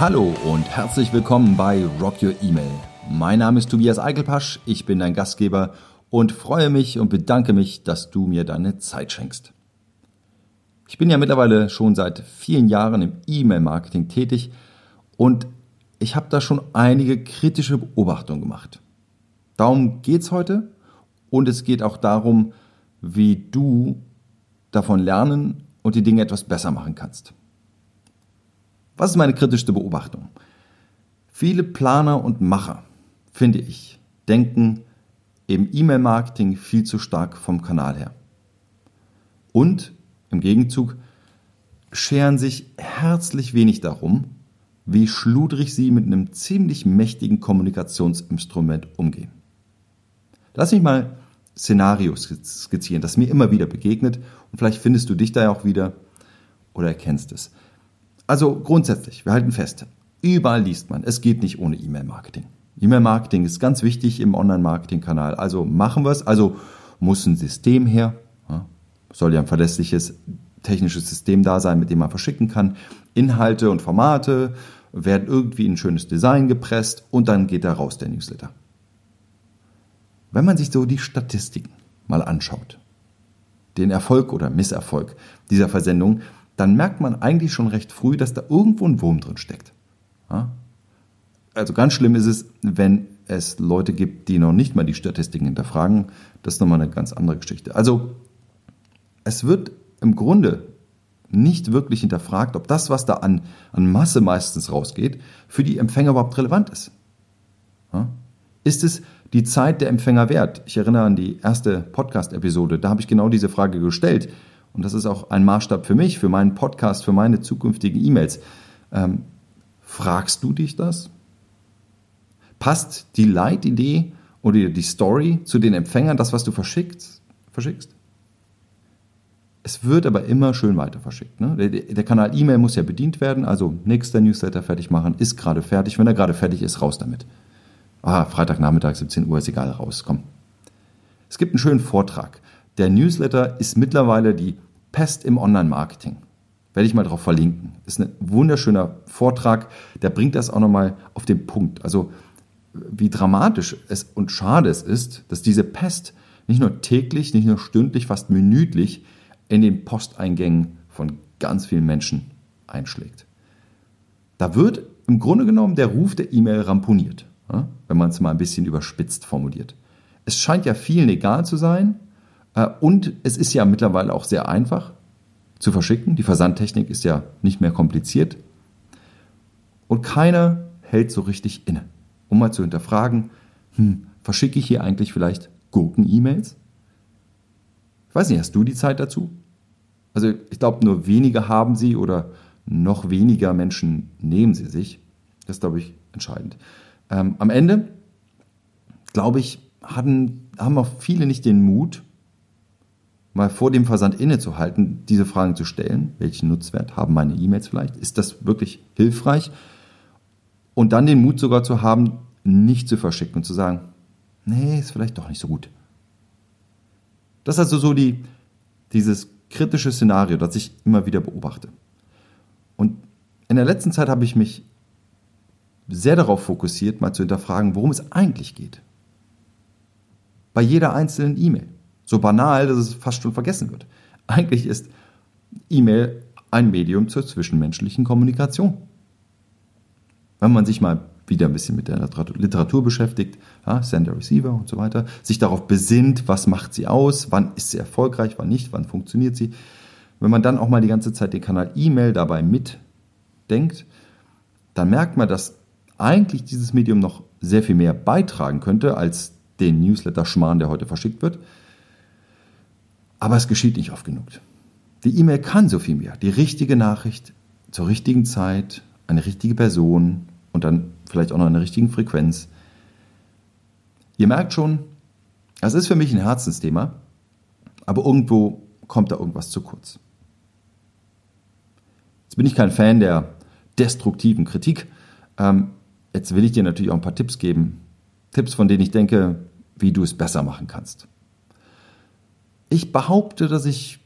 Hallo und herzlich willkommen bei Rock Your Email. Mein Name ist Tobias Eichelpasch, ich bin dein Gastgeber und freue mich und bedanke mich, dass du mir deine Zeit schenkst. Ich bin ja mittlerweile schon seit vielen Jahren im E-Mail-Marketing tätig und ich habe da schon einige kritische Beobachtungen gemacht. Darum geht's heute und es geht auch darum, wie du davon lernen und die Dinge etwas besser machen kannst. Was ist meine kritischste Beobachtung? Viele Planer und Macher, finde ich, denken im E-Mail-Marketing viel zu stark vom Kanal her. Und im Gegenzug scheren sich herzlich wenig darum, wie schludrig sie mit einem ziemlich mächtigen Kommunikationsinstrument umgehen. Lass mich mal Szenarios skizzieren, das mir immer wieder begegnet und vielleicht findest du dich da ja auch wieder oder erkennst es. Also grundsätzlich, wir halten fest, überall liest man, es geht nicht ohne E-Mail-Marketing. E-Mail-Marketing ist ganz wichtig im Online-Marketing-Kanal. Also machen wir es, also muss ein System her, soll ja ein verlässliches technisches System da sein, mit dem man verschicken kann. Inhalte und Formate werden irgendwie in ein schönes Design gepresst und dann geht da raus der Newsletter. Wenn man sich so die Statistiken mal anschaut, den Erfolg oder Misserfolg dieser Versendung, dann merkt man eigentlich schon recht früh, dass da irgendwo ein Wurm drin steckt. Ja? Also ganz schlimm ist es, wenn es Leute gibt, die noch nicht mal die Statistiken hinterfragen. Das ist nochmal eine ganz andere Geschichte. Also es wird im Grunde nicht wirklich hinterfragt, ob das, was da an, an Masse meistens rausgeht, für die Empfänger überhaupt relevant ist. Ja? Ist es die Zeit der Empfänger wert? Ich erinnere an die erste Podcast-Episode, da habe ich genau diese Frage gestellt und das ist auch ein Maßstab für mich, für meinen Podcast, für meine zukünftigen E-Mails. Ähm, fragst du dich das? Passt die Leitidee oder die Story zu den Empfängern, das, was du verschickst? verschickst? Es wird aber immer schön weiter verschickt. Ne? Der, der, Kanal E-Mail muss ja bedient werden, also nächster Newsletter fertig machen, ist gerade fertig. Wenn er gerade fertig ist, raus damit. Ah, Freitagnachmittag, 17 Uhr, ist egal, raus, komm. Es gibt einen schönen Vortrag der Newsletter ist mittlerweile die Pest im Online-Marketing. Werde ich mal drauf verlinken. Ist ein wunderschöner Vortrag, der bringt das auch nochmal auf den Punkt. Also wie dramatisch es und schade es ist, dass diese Pest nicht nur täglich, nicht nur stündlich, fast minütlich in den Posteingängen von ganz vielen Menschen einschlägt. Da wird im Grunde genommen der Ruf der E-Mail ramponiert, wenn man es mal ein bisschen überspitzt formuliert. Es scheint ja vielen egal zu sein, und es ist ja mittlerweile auch sehr einfach zu verschicken. Die Versandtechnik ist ja nicht mehr kompliziert. Und keiner hält so richtig inne, um mal zu hinterfragen, hm, verschicke ich hier eigentlich vielleicht Gurken-E-Mails? Ich weiß nicht, hast du die Zeit dazu? Also ich glaube, nur wenige haben sie oder noch weniger Menschen nehmen sie sich. Das ist, glaube ich, entscheidend. Ähm, am Ende, glaube ich, hatten, haben auch viele nicht den Mut, mal vor dem Versand innezuhalten, diese Fragen zu stellen. Welchen Nutzwert haben meine E-Mails vielleicht? Ist das wirklich hilfreich? Und dann den Mut sogar zu haben, nicht zu verschicken und zu sagen, nee, ist vielleicht doch nicht so gut. Das ist also so die, dieses kritische Szenario, das ich immer wieder beobachte. Und in der letzten Zeit habe ich mich sehr darauf fokussiert, mal zu hinterfragen, worum es eigentlich geht. Bei jeder einzelnen E-Mail. So banal, dass es fast schon vergessen wird. Eigentlich ist E-Mail ein Medium zur zwischenmenschlichen Kommunikation. Wenn man sich mal wieder ein bisschen mit der Literatur beschäftigt, ja, Sender, Receiver und so weiter, sich darauf besinnt, was macht sie aus, wann ist sie erfolgreich, wann nicht, wann funktioniert sie. Wenn man dann auch mal die ganze Zeit den Kanal E-Mail dabei mitdenkt, dann merkt man, dass eigentlich dieses Medium noch sehr viel mehr beitragen könnte als den Newsletter-Schmarrn, der heute verschickt wird. Aber es geschieht nicht oft genug. Die E-Mail kann so viel mehr. Die richtige Nachricht zur richtigen Zeit, eine richtige Person und dann vielleicht auch noch in der richtigen Frequenz. Ihr merkt schon, es ist für mich ein Herzensthema, aber irgendwo kommt da irgendwas zu kurz. Jetzt bin ich kein Fan der destruktiven Kritik. Ähm, jetzt will ich dir natürlich auch ein paar Tipps geben. Tipps, von denen ich denke, wie du es besser machen kannst. Ich behaupte, dass ich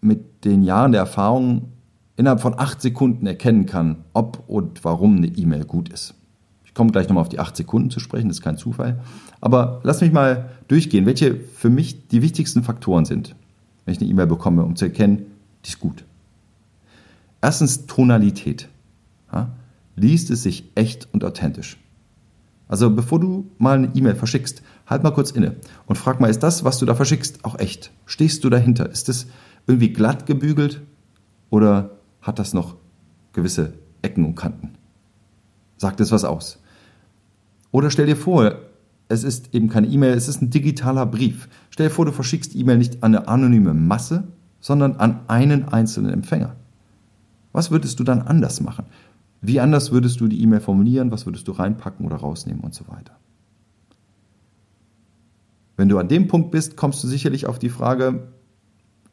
mit den Jahren der Erfahrung innerhalb von acht Sekunden erkennen kann, ob und warum eine E-Mail gut ist. Ich komme gleich nochmal auf die acht Sekunden zu sprechen, das ist kein Zufall. Aber lass mich mal durchgehen, welche für mich die wichtigsten Faktoren sind, wenn ich eine E-Mail bekomme, um zu erkennen, die ist gut. Erstens Tonalität. Ja? Liest es sich echt und authentisch. Also bevor du mal eine E-Mail verschickst, halt mal kurz inne und frag mal, ist das, was du da verschickst, auch echt? Stehst du dahinter? Ist das irgendwie glatt gebügelt oder hat das noch gewisse Ecken und Kanten? Sagt es was aus? Oder stell dir vor, es ist eben keine E-Mail, es ist ein digitaler Brief. Stell dir vor, du verschickst E-Mail nicht an eine anonyme Masse, sondern an einen einzelnen Empfänger. Was würdest du dann anders machen? Wie anders würdest du die E-Mail formulieren? Was würdest du reinpacken oder rausnehmen und so weiter? Wenn du an dem Punkt bist, kommst du sicherlich auf die Frage,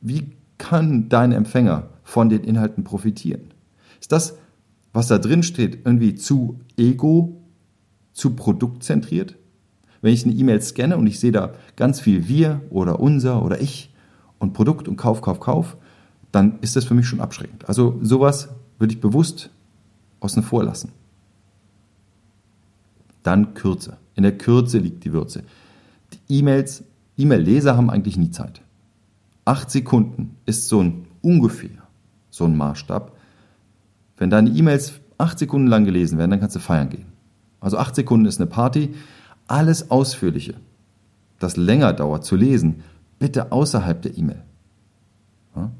wie kann dein Empfänger von den Inhalten profitieren? Ist das, was da drin steht, irgendwie zu ego, zu produktzentriert? Wenn ich eine E-Mail scanne und ich sehe da ganz viel wir oder unser oder ich und Produkt und Kauf, Kauf, Kauf, dann ist das für mich schon abschreckend. Also sowas würde ich bewusst außen vor lassen. Dann Kürze. In der Kürze liegt die Würze. E-Mails, E-Mail-Leser haben eigentlich nie Zeit. Acht Sekunden ist so ein ungefähr so ein Maßstab. Wenn deine E-Mails acht Sekunden lang gelesen werden, dann kannst du feiern gehen. Also acht Sekunden ist eine Party. Alles Ausführliche, das länger dauert zu lesen, bitte außerhalb der E-Mail. Ja?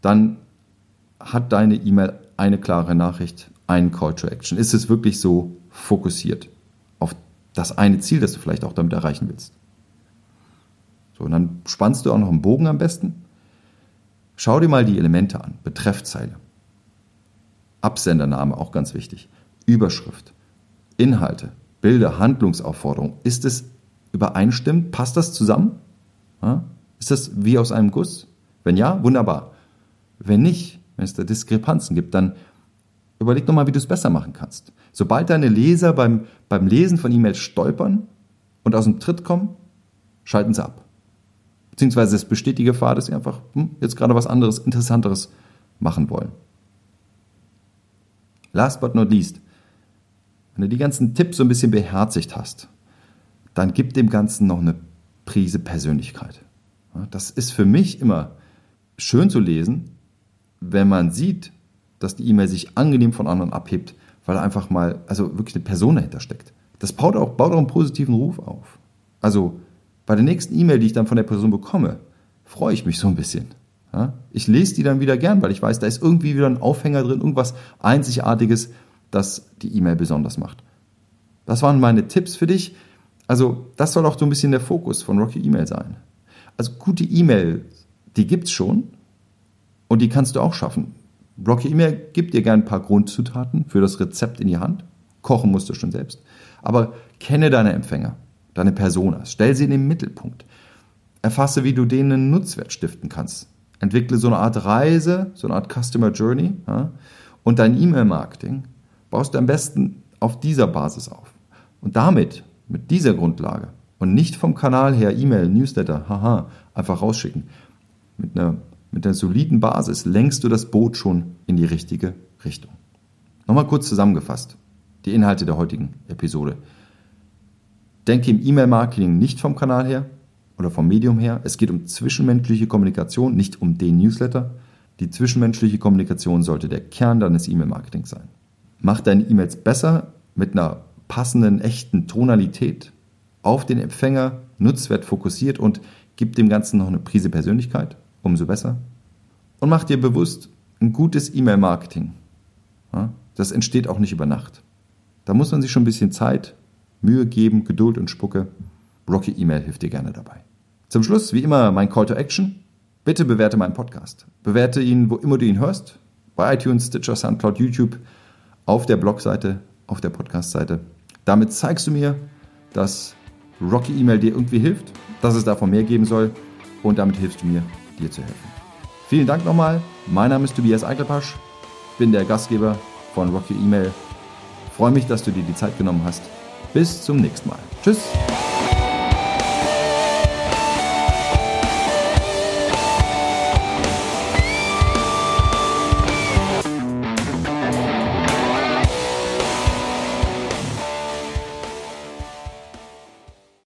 Dann hat deine E-Mail eine klare Nachricht, einen Call to Action. Ist es wirklich so fokussiert das eine Ziel, das du vielleicht auch damit erreichen willst? So, und dann spannst du auch noch einen Bogen am besten. Schau dir mal die Elemente an. Betreffzeile. Absendername, auch ganz wichtig. Überschrift. Inhalte. Bilder, Handlungsaufforderung. Ist es übereinstimmend? Passt das zusammen? Ja? Ist das wie aus einem Guss? Wenn ja, wunderbar. Wenn nicht, wenn es da Diskrepanzen gibt, dann überleg doch mal, wie du es besser machen kannst. Sobald deine Leser beim, beim Lesen von E-Mails stolpern und aus dem Tritt kommen, schalten sie ab. Beziehungsweise es besteht die Gefahr, dass sie einfach hm, jetzt gerade was anderes, Interessanteres machen wollen. Last but not least, wenn du die ganzen Tipps so ein bisschen beherzigt hast, dann gib dem Ganzen noch eine Prise Persönlichkeit. Das ist für mich immer schön zu lesen, wenn man sieht, dass die E-Mail sich angenehm von anderen abhebt, weil einfach mal, also wirklich eine Person dahinter steckt. Das baut auch, baut auch einen positiven Ruf auf. Also bei der nächsten E-Mail, die ich dann von der Person bekomme, freue ich mich so ein bisschen. Ja? Ich lese die dann wieder gern, weil ich weiß, da ist irgendwie wieder ein Aufhänger drin, irgendwas Einzigartiges, das die E-Mail besonders macht. Das waren meine Tipps für dich. Also das soll auch so ein bisschen der Fokus von Rocky E-Mail sein. Also gute E-Mail, die gibt's schon, und die kannst du auch schaffen. Rocky E-Mail gibt dir gerne ein paar Grundzutaten für das Rezept in die Hand. Kochen musst du schon selbst. Aber kenne deine Empfänger, deine Personas. Stell sie in den Mittelpunkt. Erfasse, wie du denen einen Nutzwert stiften kannst. Entwickle so eine Art Reise, so eine Art Customer Journey. Ja? Und dein E-Mail-Marketing baust du am besten auf dieser Basis auf. Und damit, mit dieser Grundlage und nicht vom Kanal her E-Mail, Newsletter, haha, einfach rausschicken. Mit einer mit der soliden Basis lenkst du das Boot schon in die richtige Richtung. Nochmal kurz zusammengefasst, die Inhalte der heutigen Episode. Denke im E-Mail-Marketing nicht vom Kanal her oder vom Medium her. Es geht um zwischenmenschliche Kommunikation, nicht um den Newsletter. Die zwischenmenschliche Kommunikation sollte der Kern deines E-Mail-Marketings sein. Mach deine E-Mails besser mit einer passenden, echten Tonalität auf den Empfänger, Nutzwert fokussiert und gib dem Ganzen noch eine Prise Persönlichkeit umso besser. Und mach dir bewusst, ein gutes E-Mail-Marketing, das entsteht auch nicht über Nacht. Da muss man sich schon ein bisschen Zeit, Mühe geben, Geduld und Spucke. Rocky E-Mail hilft dir gerne dabei. Zum Schluss, wie immer, mein Call to Action. Bitte bewerte meinen Podcast. Bewerte ihn, wo immer du ihn hörst. Bei iTunes, Stitcher, Soundcloud, YouTube. auf der Blogseite, auf der Podcastseite. Damit zeigst du mir, dass Rocky E-Mail dir irgendwie hilft, dass es davon mehr geben soll und damit hilfst du mir, dir zu helfen. Vielen Dank nochmal. Mein Name ist Tobias Eichelpasch, bin der Gastgeber von Rocky E-Mail. Freue mich, dass du dir die Zeit genommen hast. Bis zum nächsten Mal. Tschüss.